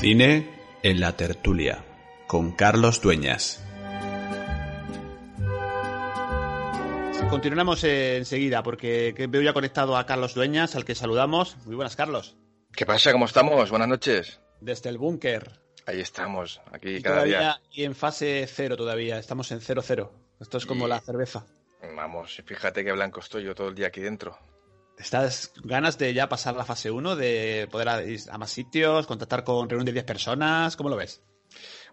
Cine en la tertulia con Carlos Dueñas. Continuamos enseguida porque veo ya conectado a Carlos Dueñas, al que saludamos. Muy buenas, Carlos. ¿Qué pasa? ¿Cómo estamos? Buenas noches. Desde el búnker. Ahí estamos, aquí Y cada todavía, día. y en fase cero todavía, estamos en cero cero. Esto es como Y- la cerveza. Vamos, fíjate qué blanco estoy yo todo el día aquí dentro. ¿Estás ganas de ya pasar la fase 1, de poder ir a más sitios, contactar con reunión de 10 personas? ¿Cómo lo ves?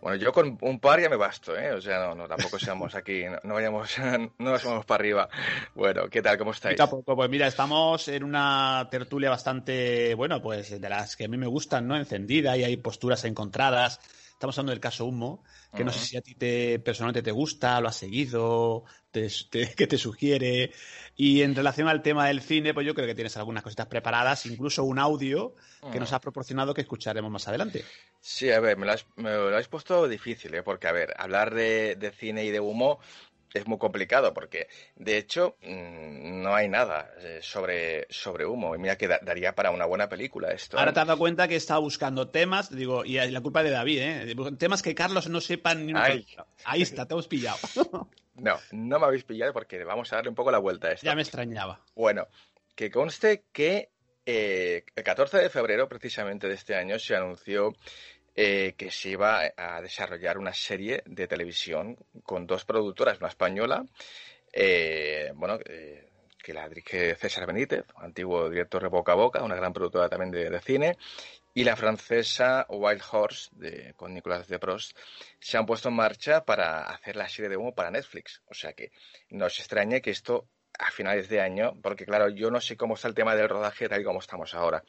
Bueno, yo con un par ya me basto, ¿eh? O sea, no, no tampoco seamos aquí, no, no vayamos, no nos vamos para arriba. Bueno, ¿qué tal? ¿Cómo estáis? Poquito a poco, pues mira, estamos en una tertulia bastante, bueno, pues de las que a mí me gustan, ¿no? Encendida y hay posturas encontradas. Estamos hablando del caso Humo, que no sé si a ti te, personalmente te gusta, lo has seguido, te, te- que te sugiere. Y en relación al tema del cine, pues yo creo que tienes algunas cositas preparadas, incluso un audio que nos has proporcionado que escucharemos más adelante. Sí, a ver, me lo has, me lo habéis puesto difícil, ¿eh? Porque, a ver, hablar de, de cine y de humo es muy complicado, porque, de hecho, mm, no hay nada eh, sobre, sobre humo. Y mira que da- daría para una buena película esto. ¿eh? Ahora te has dado cuenta que estado buscando temas, digo, y la culpa de David, ¿eh? Temas que Carlos no sepa ni una. Ahí está, te hemos pillado. No, no me habéis pillado porque vamos a darle un poco la vuelta a esto. ya me extrañaba. Bueno, que conste que eh, el 14 de febrero, precisamente de este año, se anunció eh, que se iba a desarrollar una serie de televisión con dos productoras, una española, eh, bueno, eh, que la dirige César Benítez, antiguo director de Boca a Boca, una gran productora también de, cine, y la francesa Wild Horse, con Nicolas de Prost, se han puesto en marcha para hacer la serie de humo para Netflix. O sea que no os extrañe que esto a finales de año, porque claro, yo no sé cómo está el tema del rodaje tal y como estamos ahora.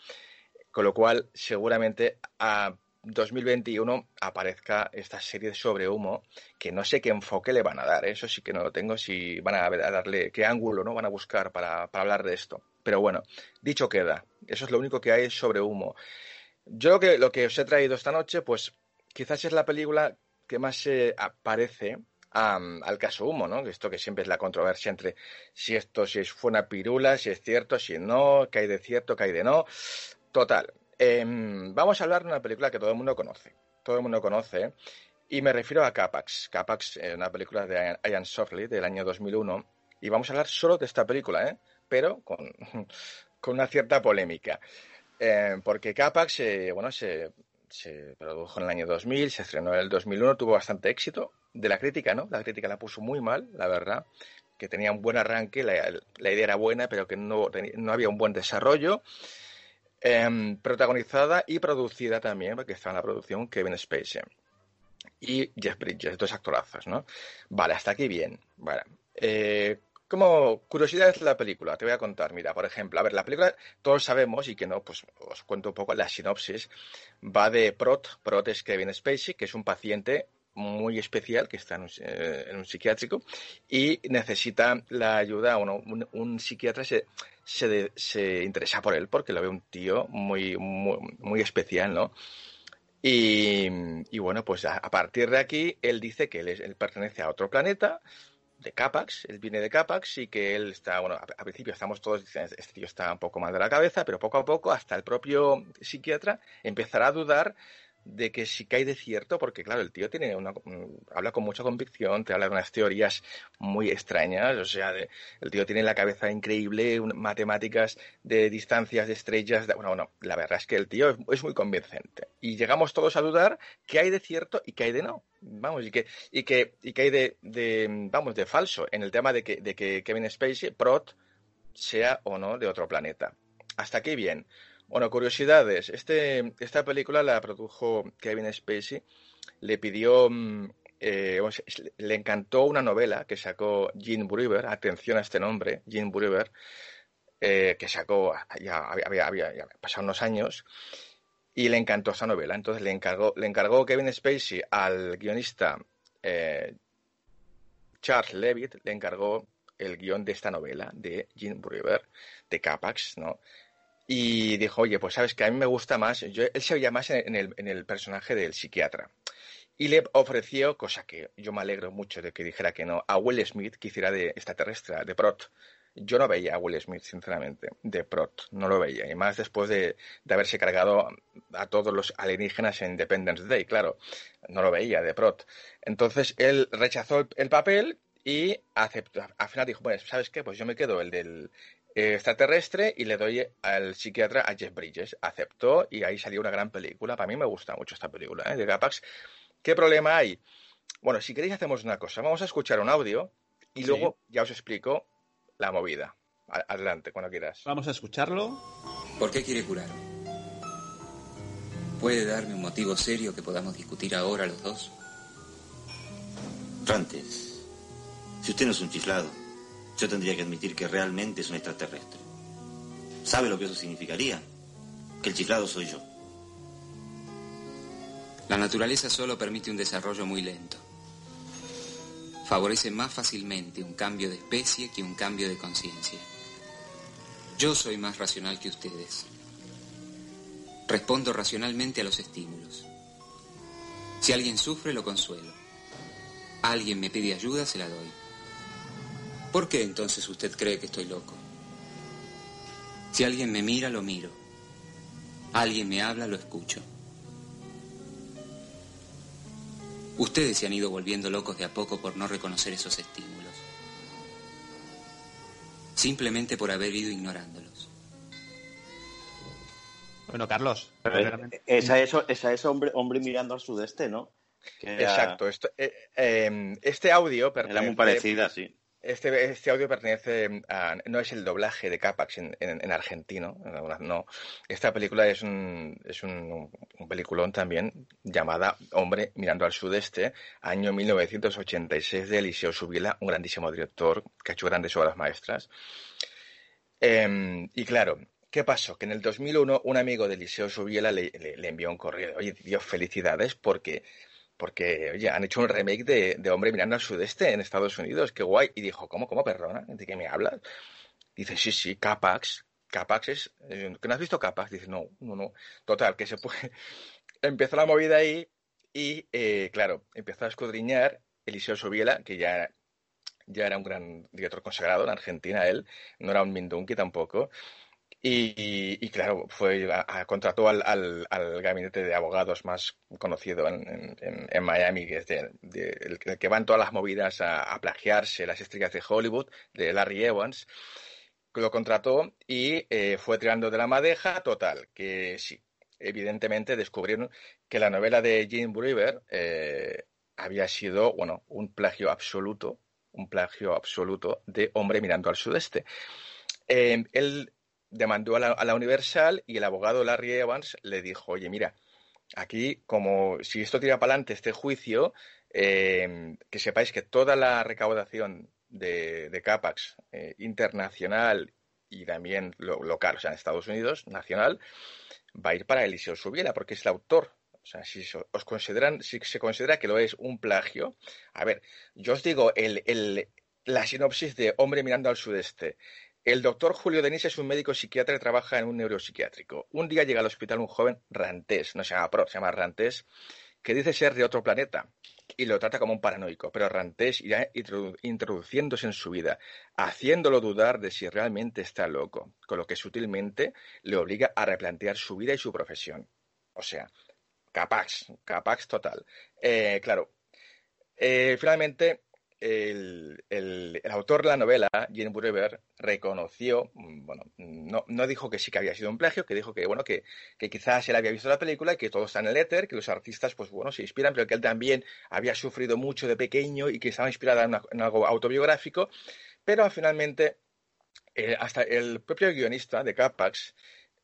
Con lo cual, seguramente a 2021 aparezca esta serie sobre humo, que no sé qué enfoque le van a dar, ¿eh? eso sí que no lo tengo, si van a, darle, qué ángulo no van a buscar para, hablar de esto. Pero bueno, dicho queda, eso es lo único que hay sobre humo. Yo lo que, lo que os he traído esta noche, pues quizás es la película que más se aparece am, al caso Humo, ¿no? Esto que siempre es la controversia entre si esto si fue una pirula, si es cierto, si no, que hay de cierto, que hay de no. Total. Em, vamos a hablar de una película que todo el mundo conoce. Todo el mundo conoce. Y me refiero a Capax. Capax, eh, una película de Ian- Softley del año 2001. Y vamos a hablar solo de esta película, ¿eh? Pero con, con una cierta polémica. Eh, porque Capax, bueno, se, produjo en el año 2000, se estrenó en el 2001, tuvo bastante éxito. De la crítica, ¿no? La crítica la puso muy mal, la verdad. Que tenía un buen arranque, la, la idea era buena, pero que no, no había un buen desarrollo. Em, protagonizada y producida también, porque estaba en la producción Kevin Spacey y Jeff Bridges, dos actorazos, ¿no? Vale, hasta aquí bien. Vale. Eh, como curiosidad es la película, te voy a contar. Mira, por ejemplo, a ver, la película todos sabemos y que no, pues os cuento un poco la sinopsis. Va de Prot, Prot es Kevin Spacey, que es un paciente muy especial que está en un, eh, en un psiquiátrico y necesita la ayuda, bueno, un, psiquiatra se, se, se interesa por él porque lo ve un tío muy, muy, muy especial, ¿no? Y, y bueno, pues a, partir de aquí, él dice que él, es- él pertenece a otro planeta, de Capax, él viene de Capax y que él está, bueno, a, a principio estamos todos diciendo, este tío está un poco mal de la cabeza, pero poco a poco, hasta el propio psiquiatra empezará a dudar de que sí que hay de cierto, porque claro, el tío tiene una, mm, habla con mucha convicción, te habla de unas teorías muy extrañas, o sea, de- el tío tiene la cabeza increíble, matemáticas de distancias de estrellas, de- bueno, bueno, la verdad es que el tío es, es muy convincente. Y llegamos todos a dudar qué hay de cierto y qué hay de no. Vamos, y que, y que, y que hay de, de, vamos, de falso en el tema de que, de que Kevin Spacey, Prot, sea o no de otro planeta. Hasta aquí bien. Bueno, curiosidades. Este, esta película la produjo Kevin Spacey. Le pidió, mm, eh, le encantó una novela que sacó Gene Bruber. Atención a este nombre, Gene Bruber, eh, que sacó, ya había, pasado unos años, y le encantó esa novela. Entonces le encargó, le encargó Kevin Spacey al guionista eh, Charles Levitt, le encargó el guion de esta novela de Gene Bruber, de Capax, ¿no? Y dijo, oye, pues sabes que a mí me gusta más, yo, él se veía más en, el, en el personaje del psiquiatra. Y le ofreció, cosa que yo me alegro mucho de que dijera que no, a Will Smith, que hiciera de extraterrestre, de Prot, yo no veía a Will Smith, sinceramente, de Prot, no lo veía. Y más después de, haberse cargado a todos los alienígenas en Independence Day, claro, no lo veía de Prot. Entonces él rechazó el, papel y aceptó, al final dijo, bueno, ¿sabes qué? Pues yo me quedo el del extraterrestre y le doy al psiquiatra a Jeff Bridges. Aceptó y ahí salió una gran película. Para mí me gusta mucho esta película ¿eh? de Gapax. ¿Qué problema hay? Bueno, si queréis hacemos una cosa. Vamos a escuchar un audio y luego ya os explico la movida. Adelante, cuando quieras. Vamos a escucharlo. ¿Por qué quiere curar? ¿Puede darme un motivo serio que podamos discutir ahora los dos? Rantes, si usted no es un chiflado, yo tendría que admitir que realmente es un extraterrestre. ¿Sabe lo que eso significaría? Que el chiflado soy yo. La naturaleza solo permite un desarrollo muy lento. Favorece más fácilmente un cambio de especie que un cambio de conciencia. Yo soy más racional que ustedes. Respondo racionalmente a los estímulos. Si alguien sufre, lo consuelo. Alguien me pide ayuda, se la doy. ¿Por qué entonces usted cree que estoy loco? Si alguien me mira, lo miro. Alguien me habla, lo escucho. Ustedes se han ido volviendo locos de a poco por no reconocer esos estímulos. Simplemente por haber ido ignorándolos. Bueno, Carlos. esa es, esa es hombre, hombre mirando al sudeste, ¿no? Exacto. Eh, eh, este audio... Era muy parecida, sí. Este, este audio pertenece a. No es el doblaje de Capax en, en, argentino, no. Esta película es un, es un, peliculón también llamada Hombre mirando al sudeste, año 1986 de Eliseo Subila, un grandísimo director que ha hecho grandes obras maestras. Em, y claro, ¿qué pasó? Que en el 2001 un amigo de Eliseo Subiela le, le envió un correo. Oye, Dios, felicidades porque porque, oye, han hecho un remake de, Hombre mirando al sudeste en Estados Unidos, qué guay. Y dijo, ¿cómo, cómo, perdona? ¿De qué me hablas? Dice, sí, sí, Capax. Capax es... Eh, ¿Que no has visto Capax? Dice, no, no, no. Total, que se puede... Empezó la movida ahí y, eh, claro, empezó a escudriñar Eliseo Sobiela, que ya, ya era un gran director consagrado en Argentina, él. No era un Mindunki tampoco. Y, claro, fue a, contrató al, al, gabinete de abogados más conocido en, en, Miami, que es el, que van todas las movidas a, plagiarse las estrellas de Hollywood, de Larry Evans. Lo contrató y eh, fue tirando de la madeja, total, que sí, evidentemente descubrieron que la novela de Jim Brewer eh, había sido, bueno, un plagio absoluto, un plagio absoluto de Hombre mirando al sudeste. Eh, él demandó a la, Universal y el abogado Larry Evans le dijo, oye, mira, aquí como si esto tira para adelante este juicio, eh, que sepáis que toda la recaudación de, Capax eh, internacional y también local, o sea, en Estados Unidos, nacional, va a ir para Eliseo Subiela, porque es el autor. O sea, si os consideran, si se considera que lo es un plagio, a ver, yo os digo el, el, la sinopsis de Hombre mirando al sudeste. El doctor Julio Denis es un médico psiquiatra que trabaja en un neuropsiquiátrico. Un día llega al hospital un joven Rantés, no se llama Pro, se llama Rantés, que dice ser de otro planeta y lo trata como un paranoico, pero Rantés irá introduciéndose en su vida, haciéndolo dudar de si realmente está loco, con lo que sutilmente le obliga a replantear su vida y su profesión. O sea, capax, capax total. Eh, claro, eh, finalmente el, autor de la novela, Jim Brewer, reconoció, mm, bueno, no, no, dijo que sí que había sido un plagio, que dijo que, bueno, que, que, quizás él había visto la película y que todo está en el éter, que los artistas, pues bueno, se inspiran, pero que él también había sufrido mucho de pequeño y que estaba inspirada en, algo autobiográfico, pero finalmente, eh, hasta el propio guionista de Capax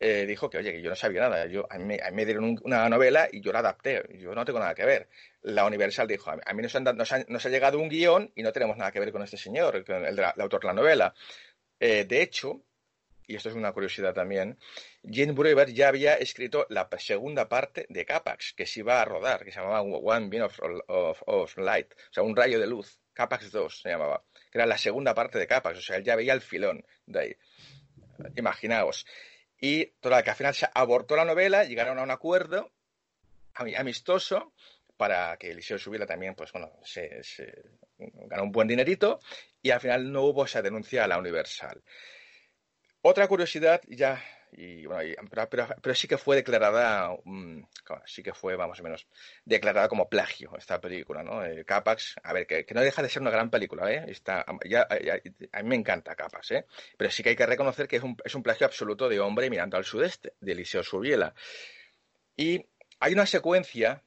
eh, dijo que, oye, que yo no sabía nada. Yo, a, mí, me dieron una novela y yo la adapté. Yo no tengo nada que ver. La Universal dijo, a mí, nos, han, nos, ha llegado un guion y no tenemos nada que ver con este señor, el, autor de la novela. Eh, de hecho, y esto es una curiosidad también, Jane Brewer ya había escrito la segunda parte de Capax, que se iba a rodar, que se llamaba One Beam of, Light, o sea, un rayo de luz. Capax 2 se llamaba, que era la segunda parte de Capax, o sea, él ya veía el filón de ahí. Imaginaos. Y toda que al final se abortó la novela, llegaron a un acuerdo amistoso para que Eliseo Subiela también, pues bueno, se, ganó un buen dinerito y al final no hubo esa denuncia a la Universal. Otra curiosidad, ya y bueno, pero, sí que fue declarada, mm, sí que fue, vamos o menos, declarada como plagio esta película, ¿no? Eh, Capax, a ver, que, no deja de ser una gran película, ¿eh? Está, ya, a mí me encanta Capax, ¿eh? Pero sí que hay que reconocer que es un, es un plagio absoluto de Hombre mirando al sudeste, de Eliseo Subiela. Y hay una secuencia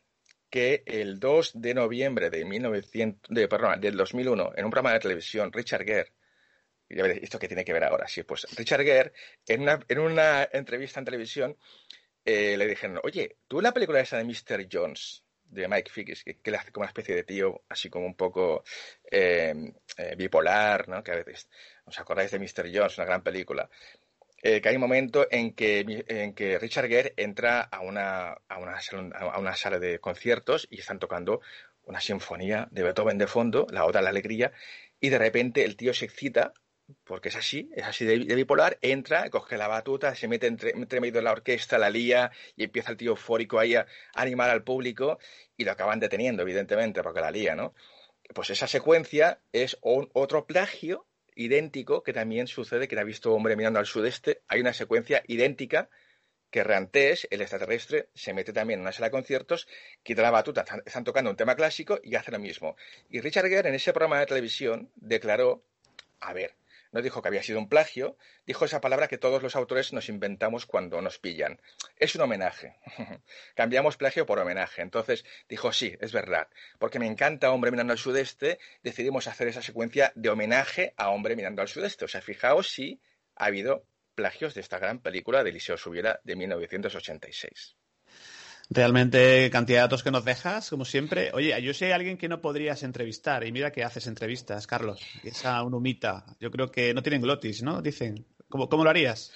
que el 2 de noviembre de, 1900, de, perdón, del 2001, en un programa de televisión, Richard Gere ¿esto qué tiene que ver ahora? Sí, pues Richard Gere, en una, en una entrevista en televisión, eh, le dijeron, oye, tú la película esa de Mr. Jones, de Mike Figgis, que, le hace como una especie de tío, así como un poco eh, eh, bipolar, ¿no? Que a veces, ¿os acordáis de Mr. Jones, una gran película? que hay un momento en que, en que Richard Gere entra a una, a, una, a una sala de conciertos y están tocando una sinfonía de Beethoven de fondo, la otra la alegría, y de repente el tío se excita porque es así, es así de, bipolar, entra, coge la batuta, se mete entre, medio de la orquesta, la lía y empieza el tío eufórico ahí a, animar al público y lo acaban deteniendo, evidentemente, porque la lía, ¿no? Pues esa secuencia es otro plagio idéntico que también sucede, que ha visto Hombre mirando al sudeste, hay una secuencia idéntica que Rantés, el extraterrestre, se mete también en una sala de conciertos, quita la batuta, están tocando un tema clásico y hace lo mismo. Y Richard Gere en ese programa de televisión declaró, a ver, no dijo que había sido un plagio, dijo esa palabra que todos los autores nos inventamos cuando nos pillan. Es un homenaje. Cambiamos plagio por homenaje. Entonces dijo, sí, es verdad. Porque me encanta Hombre mirando al sudeste, decidimos hacer esa secuencia de homenaje a Hombre mirando al sudeste. O sea, fijaos si ha habido plagios de esta gran película de Eliseo Subiera de 1986. Realmente, cantidad de datos que nos dejas, como siempre. Oye, yo sé a alguien que no podrías entrevistar, y mira que haces entrevistas, Carlos. Esa un humita. Yo creo que no tienen glotis, ¿no? Dicen. ¿Cómo, cómo lo harías?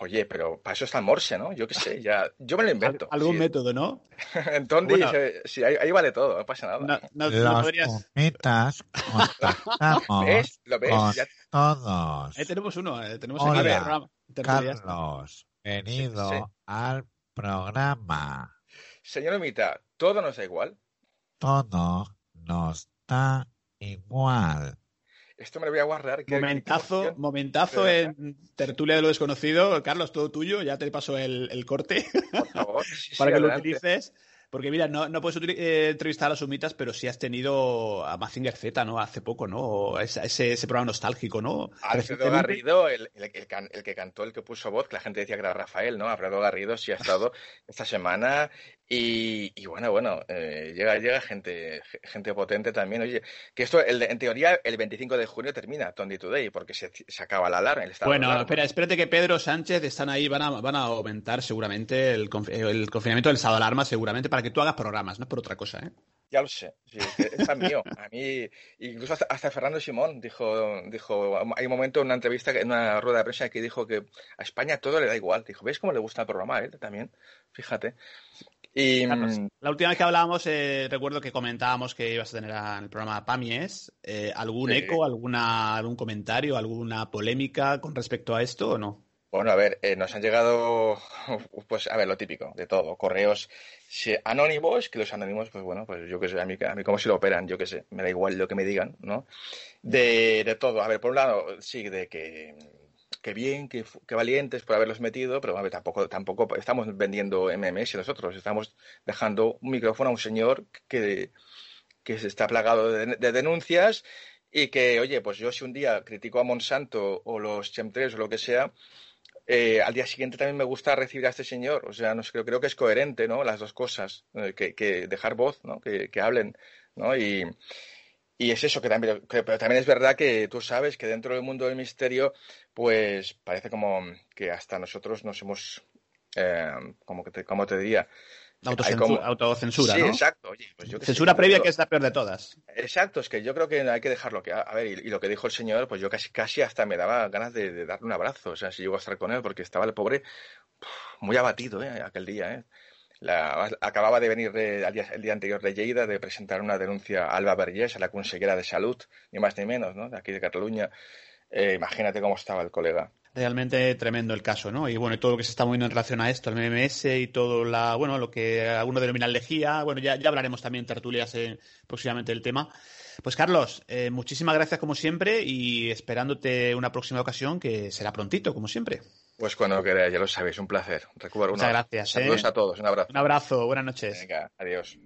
Oye, pero para eso está el Morse, ¿no? Yo qué sé, ya. Yo me lo invento. Algún método, ¿no? Entonces, sí, ahí, vale todo, no pasa nada. No, Los podrías... ¿Ves? ¿Lo ves? ya... todos. Ahí tenemos uno, eh, tenemos aquí el programa. Carlos, venido al programa. Señor Omita, ¿todo nos da igual? Todo nos da igual. Esto me lo voy a guardar. momentazo, momentazo en tertulia de lo desconocido. Carlos, todo tuyo. Ya te paso el, corte. Por favor. para que lo utilices. Porque mira, no, no puedes eh, entrevistar a los sumitas, pero sí has tenido a Mazinger Z, ¿no? Hace poco, ¿no? Ese, ese, programa nostálgico, ¿no? Alfredo Garrido, el, el, que cantó, el que puso voz, que la gente decía que era Rafael, ¿no? Alfredo Garrido sí ha estado esta semana y, bueno, bueno, eh, llega, llega gente, gente potente también. Oye, que esto, en teoría, el 25 de junio termina Tony Today, porque se, se acaba la alarma. bueno, espera, espérate que Pedro Sánchez están ahí, van a, van a aumentar seguramente el, el confinamiento del estado de alarma, seguramente, para que tú hagas programas, no por otra cosa, ¿eh? Ya lo sé, sí, es mío. A mí, incluso hasta, Fernando Simón dijo, dijo, hay un momento en una entrevista, en una rueda de prensa que dijo que a España todo le da igual. Dijo, ¿ves cómo le gusta el programa a él también? Fíjate. Y, mm, la última vez que hablábamos, eh, recuerdo que comentábamos que ibas a tener en el programa Pamies. Eh, ¿Algún eco, alguna, algún comentario, alguna polémica con respecto a esto o no? Bueno, a ver, eh, nos han llegado, pues, a ver, lo típico, de todo. Correos anónimos, que los anónimos, pues bueno, pues yo qué sé, a mí, a mí cómo se lo operan, yo qué sé, me da igual lo que me digan, ¿no? De, de todo. A ver, por un lado, sí, de que qué bien, qué, valientes por haberlos metido, pero tampoco, tampoco estamos vendiendo MMS nosotros, estamos dejando un micrófono a un señor que, que está plagado de, denuncias y que, oye, pues yo si un día critico a Monsanto o los chemtrails o lo que sea, eh, al día siguiente también me gusta recibir a este señor. O sea, no creo, creo que es coherente, ¿no? Las dos cosas, eh, que, que, dejar voz, ¿no? Que, que hablen, ¿no? Y, y es eso, que también, pero también es verdad que tú sabes que dentro del mundo del misterio, pues parece como que hasta nosotros nos hemos, eh, como, que te, como te diría, autocensura, sí, ¿no? exacto. Pues Censura previa que es la peor de todas. Exacto, es que yo creo que hay que dejarlo. Que, a ver, y, lo que dijo el señor, pues yo casi, casi hasta me daba ganas de, darle un abrazo, o sea, si llego a estar con él, porque estaba el pobre muy abatido, ¿eh? Aquel día, ¿eh? Acababa de venir el día anterior de Lleida de presentar una denuncia a Alba Vergés, a la consejera de Salud, ni más ni menos, ¿no? De aquí de Cataluña. Eh, imagínate cómo estaba el colega. Realmente tremendo el caso, ¿no? Y bueno, todo lo que se está moviendo en relación a esto, el MMS y todo la, bueno, lo que algunos denominan lejía, bueno, ya, ya hablaremos también tertulias en, próximamente del tema. Pues Carlos, eh, muchísimas gracias como siempre y esperándote una próxima ocasión que será prontito, como siempre. Pues cuando queráis, ya lo sabéis, un placer. Recuerdo Muchas gracias. Saludos ¿eh? a todos, un abrazo. Un abrazo, buenas noches. Venga, adiós.